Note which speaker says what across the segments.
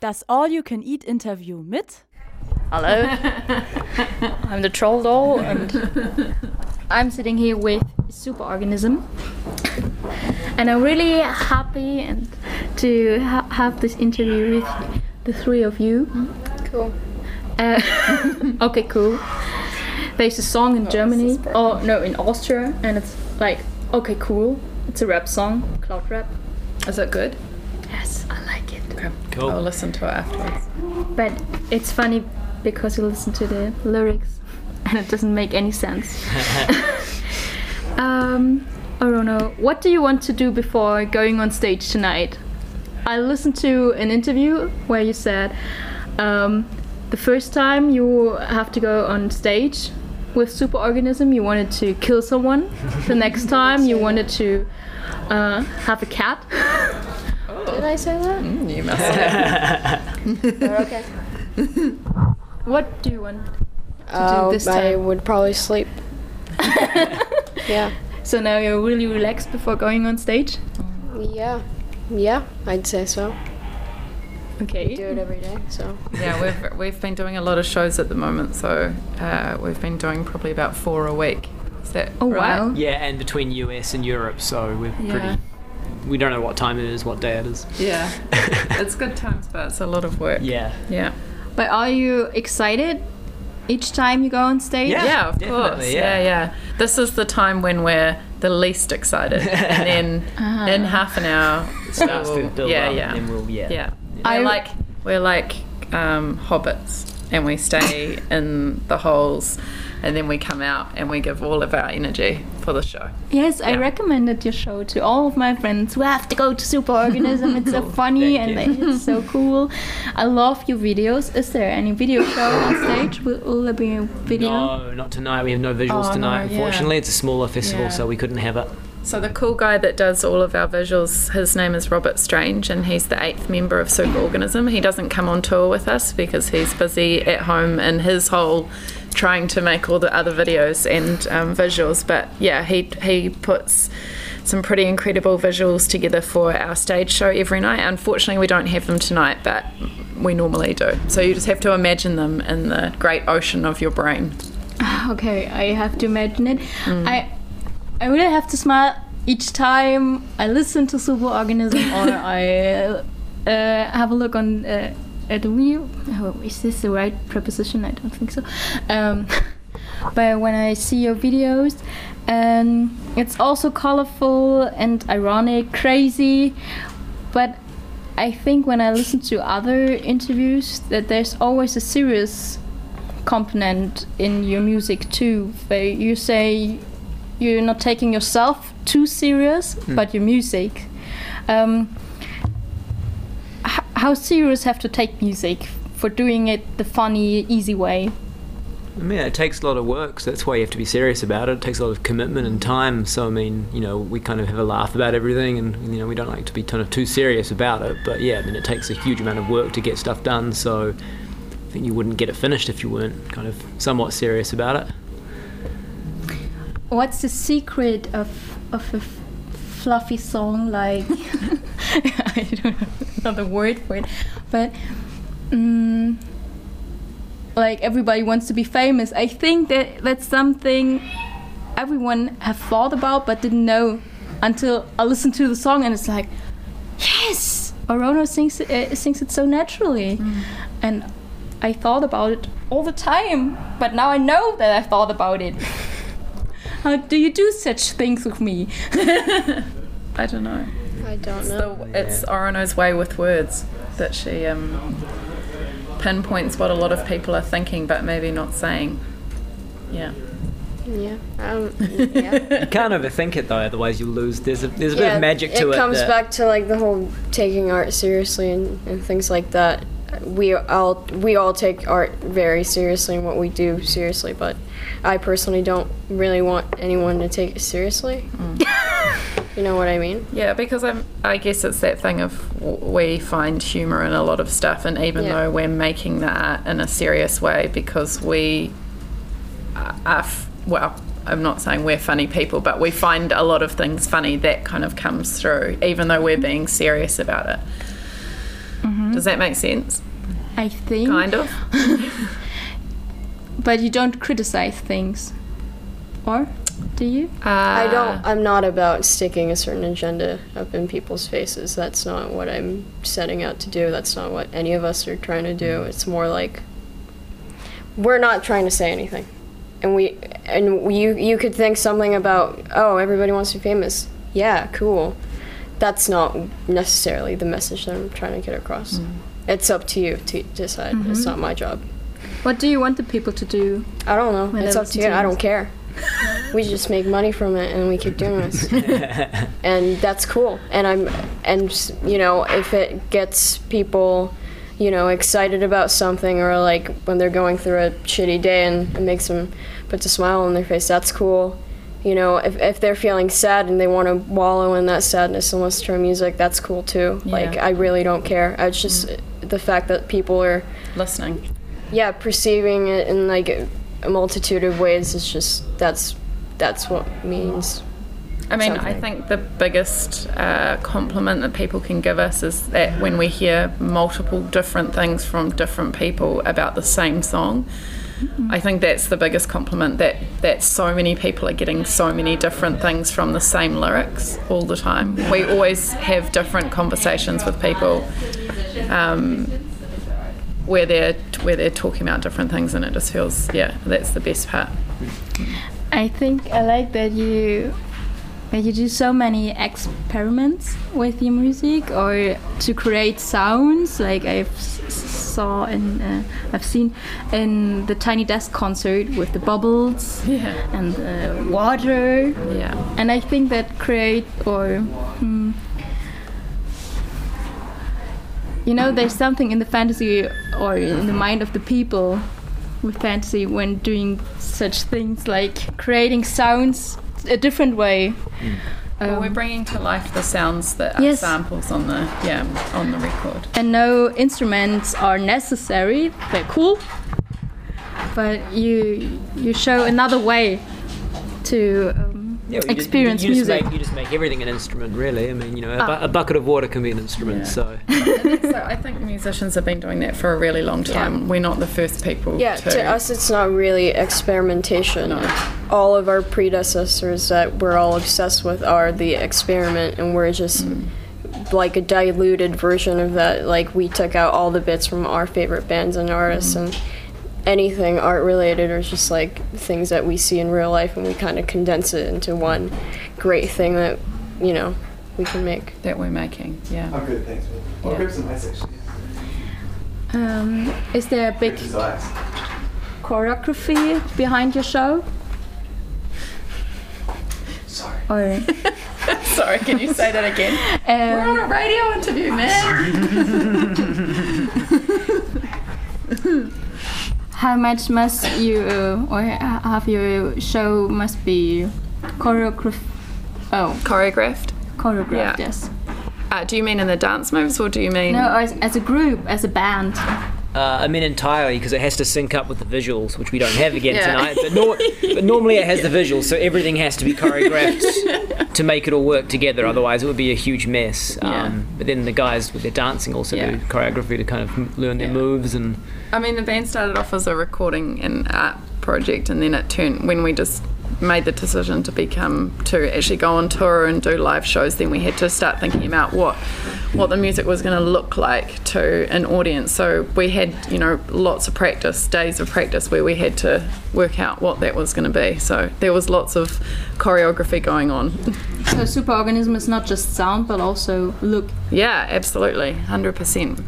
Speaker 1: Das All-You-Can-Eat-Interview mit
Speaker 2: Hello, I'm the troll doll, and I'm sitting here with Superorganism, and I'm really happy and to ha- have this interview with the three of you.
Speaker 3: Cool.
Speaker 2: Uh, okay, cool. There's a song in Germany, oh no, in Austria, and it's like okay, cool. It's a rap song, cloud rap.
Speaker 4: Is that good?
Speaker 2: Yes, I like it.
Speaker 4: Okay.
Speaker 5: Cool.
Speaker 4: I'll listen to it afterwards.
Speaker 2: But it's funny because you listen to the lyrics and it doesn't make any sense. um, Orono, what do you want to do before going on stage tonight? I listened to an interview where you said um, the first time you have to go on stage with Superorganism, you wanted to kill someone. the next time, you wanted to uh, have a cat.
Speaker 3: Did I say that?
Speaker 4: Mm, you must have.
Speaker 3: okay.
Speaker 2: What do you want?
Speaker 3: to Uh,
Speaker 2: this
Speaker 3: I
Speaker 2: time?
Speaker 3: would probably sleep. yeah.
Speaker 2: So now you're really relaxed before going on stage?
Speaker 3: Yeah. Yeah, I'd say so.
Speaker 2: Okay.
Speaker 3: Do it every day, so.
Speaker 4: Yeah, we've we've been doing a lot of shows at the moment, so uh, we've been doing probably about four a week. Is that
Speaker 2: Oh
Speaker 4: right?
Speaker 2: wow.
Speaker 5: Yeah, and between US and Europe, so we're
Speaker 4: Yeah.
Speaker 5: pretty. We don't know what time it is, what day it is.
Speaker 4: Yeah, it's good times, but it's a lot of work.
Speaker 5: Yeah.
Speaker 4: Yeah.
Speaker 2: But are you excited each time you go on stage?
Speaker 5: Yeah.
Speaker 4: Yeah, of
Speaker 5: definitely,
Speaker 4: course.
Speaker 5: yeah.
Speaker 4: Yeah. yeah, This is the time when we're the least excited, and then
Speaker 2: Uh-huh.
Speaker 4: in half an hour,
Speaker 5: Starts
Speaker 4: we'll-
Speaker 5: to build
Speaker 4: yeah,
Speaker 5: up,
Speaker 4: yeah,
Speaker 5: and we'll yeah.
Speaker 4: yeah.
Speaker 2: I-
Speaker 4: We're like we're like um, hobbits, and we stay in the holes, and then we come out and we give all of our energy for the show.
Speaker 2: Yes, I recommended your show to all of my friends who have to go to Superorganism. It's so funny
Speaker 5: Thank
Speaker 2: and
Speaker 5: you.
Speaker 2: it's so cool. I love your videos. Is there any video show on stage? Will, will there be a video?
Speaker 5: No, not tonight. We have no visuals
Speaker 4: Oh, no,
Speaker 5: tonight.
Speaker 4: yeah.
Speaker 5: Unfortunately, it's a smaller festival,
Speaker 4: Yeah.
Speaker 5: so we couldn't have it.
Speaker 4: So the cool guy that does all of our visuals, his name is Robert Strange, and he's the eighth member of Superorganism. He doesn't come on tour with us because he's busy at home in his hole, trying to make all the other videos and um, visuals. But yeah, he he puts some pretty incredible visuals together for our stage show every night. Unfortunately, we don't have them tonight, but we normally do. So you just have to imagine them in the great ocean of your brain.
Speaker 2: Okay, I have to imagine it. I I really have to smile each time I listen to Superorganism or I uh, have a look on uh, at the video. Oh, is this the right preposition? I don't think so. Um, but when I see your videos, and it's also colorful and ironic, crazy, but I think when I listen to other interviews that there's always a serious component in your music too. Where you say you're not taking yourself too serious, but your music. Um, how serious have to take music for doing it the funny, easy way?
Speaker 5: I mean, it takes a lot of work, so that's why you have to be serious about it. It takes a lot of commitment and time. So, I mean, you know, we kind of have a laugh about everything, and you know, we don't like to be kind of too serious about it. But yeah, I mean, it takes a huge amount of work to get stuff done. So, I think you wouldn't get it finished if you weren't kind of somewhat serious about it.
Speaker 2: What's the secret of of a f- fluffy song like? I don't know another word for it, but mm, like everybody wants to be famous. I think that that's something everyone have thought about but didn't know until I listened to the song and it's like, yes, Orono sings it, uh, sings it so naturally, and I thought about it all the time, but now I know that I thought about it. How do you do such things with me?
Speaker 4: I don't know.
Speaker 3: I don't
Speaker 4: It's,
Speaker 3: know.
Speaker 4: the, it's Orono's way with words that she um, pinpoints what a lot of people are thinking but maybe not saying. Yeah.
Speaker 3: Yeah. Um, yeah.
Speaker 5: You can't overthink it though, otherwise you'll lose. There's a there's a bit of magic to it.
Speaker 3: It comes
Speaker 5: that-
Speaker 3: back to like the whole taking art seriously and, and things like that. We all we all take art very seriously and what we do seriously, but I personally don't really want anyone to take it seriously. Mm. you know what I mean?
Speaker 4: Yeah, because I'm, I guess it's that thing of we find humour in a lot of stuff, and even
Speaker 3: Yeah.
Speaker 4: though we're making the art in a serious way, because we are, are f- well, I'm not saying we're funny people, but we find a lot of things funny that kind of comes through, even though we're being serious about it. Does that make sense?
Speaker 2: I think.
Speaker 4: Kind of.
Speaker 2: But you don't criticize things, or do you?
Speaker 4: Uh,
Speaker 3: I don't. I'm not about sticking a certain agenda up in people's faces. That's not what I'm setting out to do. That's not what any of us are trying to do. It's more like we're not trying to say anything, and we and you you could think something about oh everybody wants to be famous. Yeah, cool. That's not necessarily the message that I'm trying to get across. Mm. It's up to you to decide. It's mm-hmm. not my job.
Speaker 2: What do you want the people to do?
Speaker 3: I don't know. It's up to you. I don't care. we just make money from it and we keep doing this. and that's cool. And I'm and you know, if it gets people, you know, excited about something or like when they're going through a shitty day and it makes them puts a smile on their face, that's cool. You know, if, if they're feeling sad and they want to wallow in that sadness and listen to our music, that's cool too. Like I really don't care. It's just the fact that people are
Speaker 4: listening.
Speaker 3: yeah perceiving it in like a, multitude of ways is just that's that's what means
Speaker 4: I mean, I think the biggest uh, compliment that people can give us is that when we hear multiple different things from different people about the same song, I think that's the biggest compliment that that so many people are getting so many different things from the same lyrics all the time. We always have different conversations with people um, where they're where they're talking about different things, and it just feels yeah, that's the best part.
Speaker 2: I think I like that you that you do so many experiments with your music or to create sounds like I've saw in uh, I've seen in the Tiny Desk concert with the bubbles
Speaker 4: Yeah,
Speaker 2: and the water.
Speaker 4: Yeah.
Speaker 2: and I think that create or hmm, you know there's something in the fantasy or in the mind of the people with fantasy when doing such things like creating sounds a different way.
Speaker 4: Well,
Speaker 2: Um,
Speaker 4: we're bringing to life the sounds that are
Speaker 2: Yes.
Speaker 4: samples on the yeah on the record.
Speaker 2: and no instruments are necessary they're cool but you you show another way to um,
Speaker 5: Yeah, you
Speaker 2: experience
Speaker 5: just, you, you
Speaker 2: music
Speaker 5: Just make, you just make everything an instrument, really. I mean, you know, a, bu- ah. a bucket of water can be an instrument.
Speaker 4: Yeah.
Speaker 5: So
Speaker 4: So I think musicians have been doing that for a really long time. We're not the first people.
Speaker 3: yeah
Speaker 4: to,
Speaker 3: to us it's not really experimentation all of our predecessors that we're all obsessed with are the experiment and we're just mm. like a diluted version of that like we took out all the bits from our favorite bands and artists mm. and anything art related or just like things that we see in real life and we kind of condense it into one great thing that you know we can make
Speaker 4: that we're making. Yeah.
Speaker 6: I'm good, thanks. man. I'll
Speaker 4: Yeah.
Speaker 6: grab some ice actually.
Speaker 2: um, is there a big choreography behind your show
Speaker 6: Sorry.
Speaker 2: or
Speaker 4: Sorry, can you say that again? We're
Speaker 2: um,
Speaker 4: on a radio interview, man.
Speaker 2: how much must you uh, or ha- have your show must be choreographed oh
Speaker 4: Choreographed.
Speaker 2: choreographed
Speaker 4: Yeah.
Speaker 2: yes
Speaker 4: Uh, do you mean in the dance moves, or do you mean?
Speaker 2: no as, as a group as a band
Speaker 5: Uh, I mean entirely because it has to sync up with the visuals, which we don't have again
Speaker 4: Yeah.
Speaker 5: tonight. But, nor- but normally it has the visuals, so everything has to be choreographed to make it all work together. Otherwise, it would be a huge mess.
Speaker 4: Yeah.
Speaker 5: Um, but then the guys with their dancing also
Speaker 4: Yeah.
Speaker 5: do choreography to kind of m- learn their moves and.
Speaker 4: I mean, the band started off as a recording and art project, and then it turned when we just made the decision to become to actually go on tour and do live shows. Then we had to start thinking about what what the music was going to look like to an audience. So we had you know lots of practice, days of practice where we had to work out what that was going to be. So there was lots of choreography going on.
Speaker 2: so superorganism is not just sound but also look
Speaker 4: yeah, absolutely, hundred percent.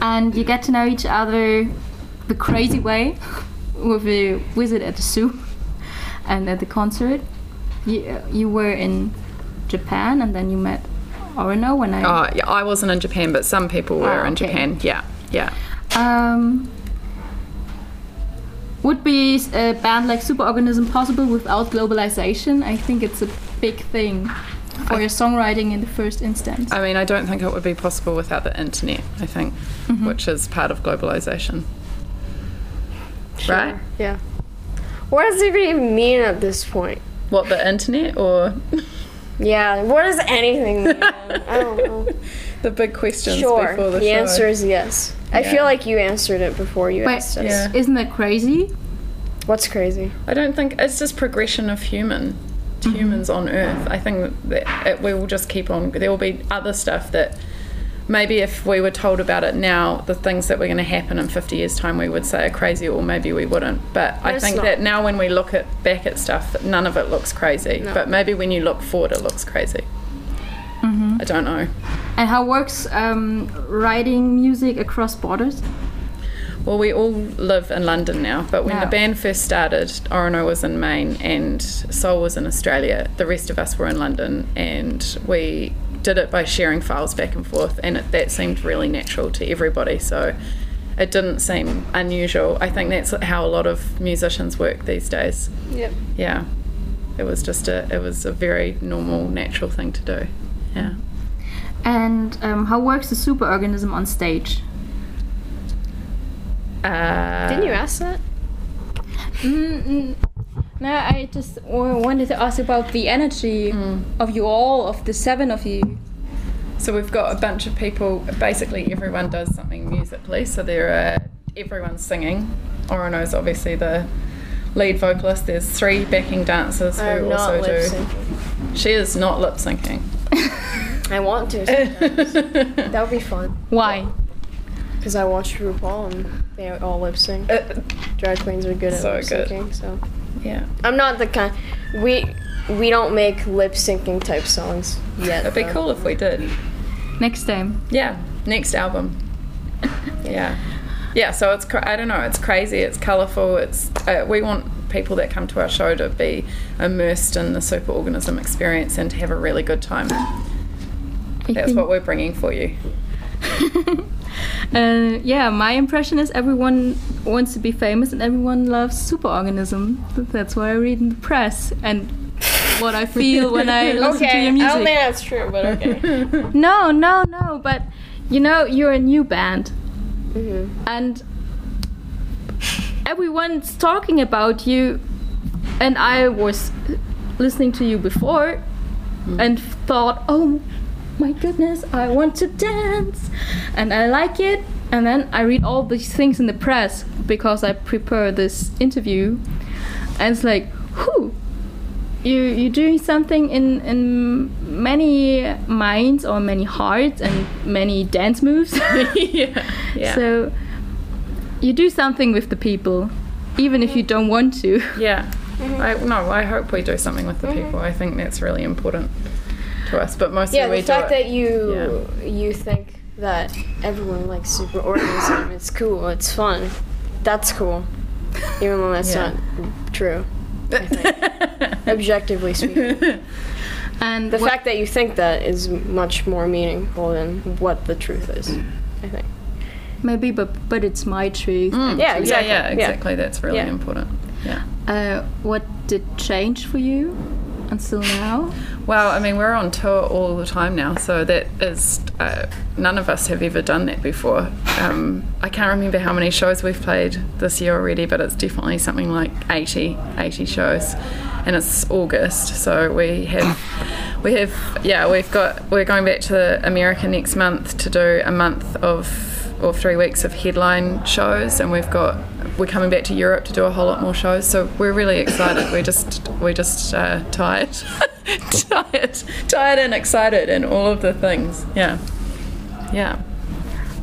Speaker 2: and you get to know each other the crazy way with a wizard at the zoo and at the concert. You, you were in Japan and then you met Orono when I.
Speaker 4: Oh, yeah, I wasn't in Japan, but some people were
Speaker 2: Ah,
Speaker 4: in. Japan. Yeah, yeah.
Speaker 2: Um, would be a band like Superorganism possible without globalization? I think it's a big thing for your songwriting in the first instance.
Speaker 4: I mean, I don't think it would be possible without the internet, I think, which is part of globalization. Right?
Speaker 3: yeah what does it even mean at this point
Speaker 4: What, the internet or.
Speaker 3: Yeah. What does anything mean? I don't know.
Speaker 4: The big questions
Speaker 3: Sure.
Speaker 4: before the,
Speaker 3: The,
Speaker 4: show.
Speaker 3: answer is yes. I feel like you answered it before you
Speaker 2: Wait,
Speaker 3: asked us.
Speaker 4: Yeah.
Speaker 2: isn't that crazy?
Speaker 3: What's crazy?
Speaker 4: I don't think it's just progression of human
Speaker 3: Mm-hmm.
Speaker 4: humans on Earth. I think that it, we will just keep on. There will be other stuff that maybe if we were told about it now, the things that were going to happen in 50 years' time, we would say are crazy, or maybe we wouldn't. But I think
Speaker 3: not.
Speaker 4: that now when we look at back at stuff, none of it looks crazy.
Speaker 3: No.
Speaker 4: But maybe when you look forward, it looks crazy. I don't know.
Speaker 2: And how works um, writing music across borders?
Speaker 4: Well, we all live in London now, but when
Speaker 2: Yeah.
Speaker 4: the band first started, Orono was in Maine and Soul was in Australia. The rest of us were in London, and we did it by sharing files back and forth, and it, that seemed really natural to everybody. So it didn't seem unusual. I think that's how a lot of musicians work these days.
Speaker 3: Yep.
Speaker 4: Yeah, it was just a it was a very normal, natural thing to do. Yeah.
Speaker 2: And um, how works the superorganism on stage?
Speaker 4: Uh,
Speaker 3: Didn't you ask that?
Speaker 2: Mm, mm. No, I just w- wanted to ask about the energy mm. of you all, of the seven of you.
Speaker 4: So we've got a bunch of people. Basically, everyone does something musically. So there are everyone's singing. Orono's obviously the lead vocalist. There's three backing dancers who
Speaker 3: I'm
Speaker 4: also
Speaker 3: not lip
Speaker 4: do.
Speaker 3: syncing.
Speaker 4: She is not lip syncing.
Speaker 3: I want to. that would be fun.
Speaker 2: Why?
Speaker 3: Because I watched RuPaul and they all lip sync. Uh, Drag queens are good at
Speaker 4: So
Speaker 3: lip syncing. so
Speaker 4: yeah,
Speaker 3: I'm not the kind. We we don't make lip syncing type songs yet.
Speaker 4: it'd be
Speaker 3: though.
Speaker 4: cool if we did.
Speaker 2: Next time.
Speaker 4: Yeah, next album. yeah, yeah. So it's cra- I don't know. It's crazy. It's colourful. It's uh, we want people that come to our show to be immersed in the superorganism experience and to have a really good time. That's what we're bringing for you.
Speaker 2: Uh, yeah, my impression is everyone wants to be famous and everyone loves superorganism. That's what I read in the press and what I feel when I listen to
Speaker 3: Okay,
Speaker 2: your
Speaker 3: I don't think that's true, but okay.
Speaker 2: No, no, no, but you know, you're a new band
Speaker 3: Mhm.
Speaker 2: and everyone's talking about you and I was listening to you before and thought, "Oh my goodness, I want to dance." And I like it. And then I read all these things in the press because I prepare this interview. And it's like, "Whew, you you're doing something in in many minds or many hearts and many dance moves.
Speaker 4: yeah, yeah,
Speaker 2: So you do something with the people, even if you mm-hmm. don't want to.
Speaker 4: yeah. I no, I hope we do something with the mm-hmm. people. I think that's really important to us. But mostly
Speaker 3: Yeah,
Speaker 4: we
Speaker 3: the fact
Speaker 4: it.
Speaker 3: that you you think that everyone likes superorganism, it's cool, it's fun. That's cool. Even though that's
Speaker 4: Yeah.
Speaker 3: not true. Objectively speaking.
Speaker 2: And
Speaker 3: The fact that you think that is much more meaningful than what the truth is, I think.
Speaker 2: maybe, but but it's my truth.
Speaker 4: Mm.
Speaker 3: Yeah, exactly.
Speaker 4: Yeah, yeah,
Speaker 3: Yeah.
Speaker 4: exactly. That's really
Speaker 3: Yeah.
Speaker 4: important. Yeah.
Speaker 2: Uh, what did change for you until now?
Speaker 4: Well, I mean, we're on tour all the time now, so that is uh, none of us have ever done that before. Um, I can't remember how many shows we've played this year already, but it's definitely something like 80, 80 shows, and it's August, so we have. We have, yeah, we've got, we're going back to America next month to do a month of, or three weeks of headline shows, and we've got, we're coming back to Europe to do a whole lot more shows, so we're really excited. We're just, we're just uh, tired. tired, tired and excited, and all of the things. Yeah, yeah.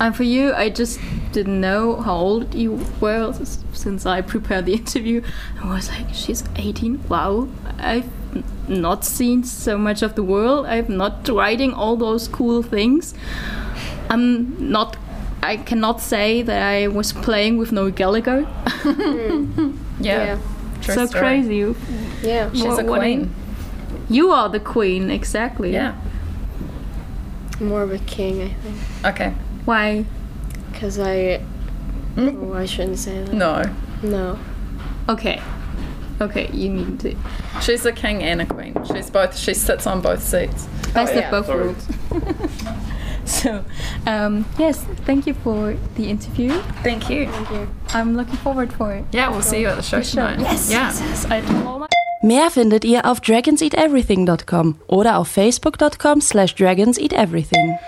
Speaker 2: And for you, I just didn't know how old you were since I prepared the interview. I was like, she's 18. Wow, I've not seen so much of the world. I'm not writing all those cool things. I'm not. I cannot say that I was playing with Noel Gallagher.
Speaker 4: Yeah.
Speaker 3: Yeah.
Speaker 4: True
Speaker 2: so
Speaker 4: story.
Speaker 2: crazy.
Speaker 3: Yeah.
Speaker 4: She's a
Speaker 2: What- what-
Speaker 4: queen.
Speaker 2: You are the queen, exactly.
Speaker 4: Yeah.
Speaker 3: More of a king, I think.
Speaker 4: Okay.
Speaker 2: Why?
Speaker 3: Because I.
Speaker 4: Mm.
Speaker 3: Oh, I shouldn't say that.
Speaker 4: No.
Speaker 3: No.
Speaker 2: Okay. Okay, you need to.
Speaker 4: She's a king and a queen. She's both. She sits on both seats.
Speaker 2: Best
Speaker 3: yeah,
Speaker 2: of both
Speaker 6: sorry.
Speaker 2: worlds. so, um, yes, thank you for the interview.
Speaker 4: Thank you.
Speaker 3: Thank you.
Speaker 2: I'm looking forward for it.
Speaker 4: Yeah, we'll see you at the show
Speaker 2: The show.
Speaker 4: tonight.
Speaker 2: Yes,
Speaker 4: Yeah.
Speaker 2: yes, yes. I told all my
Speaker 1: Mehr findet ihr auf dragonseateverything.com oder auf facebook.com slash dragonseateverything.